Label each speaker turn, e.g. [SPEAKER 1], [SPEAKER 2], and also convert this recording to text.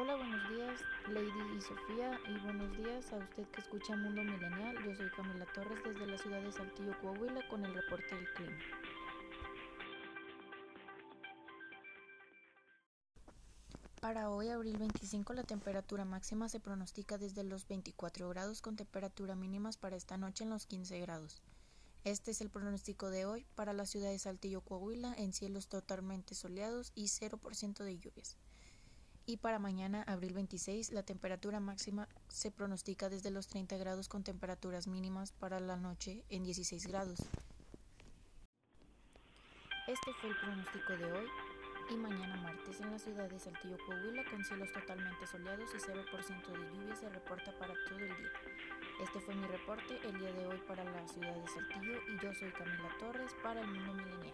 [SPEAKER 1] Hola, buenos días, Lady y Sofía, y buenos días a usted que escucha Mundo Milenial. Yo soy Camila Torres desde la ciudad de Saltillo, Coahuila, con el reporte del clima. Para hoy, abril 25, la temperatura máxima se pronostica desde los 24 grados con temperatura mínimas para esta noche en los 15 grados. Este es el pronóstico de hoy para la ciudad de Saltillo, Coahuila, en cielos totalmente soleados y 0% de lluvias. Y para mañana, abril 26, la temperatura máxima se pronostica desde los 30 grados con temperaturas mínimas para la noche en 16 grados. Este fue el pronóstico de hoy y mañana martes en la ciudad de Saltillo, Coahuila, con cielos totalmente soleados y 0% de lluvia se reporta para todo el día. Este fue mi reporte el día de hoy para la ciudad de Saltillo y yo soy Camila Torres para el Mundo Milenial.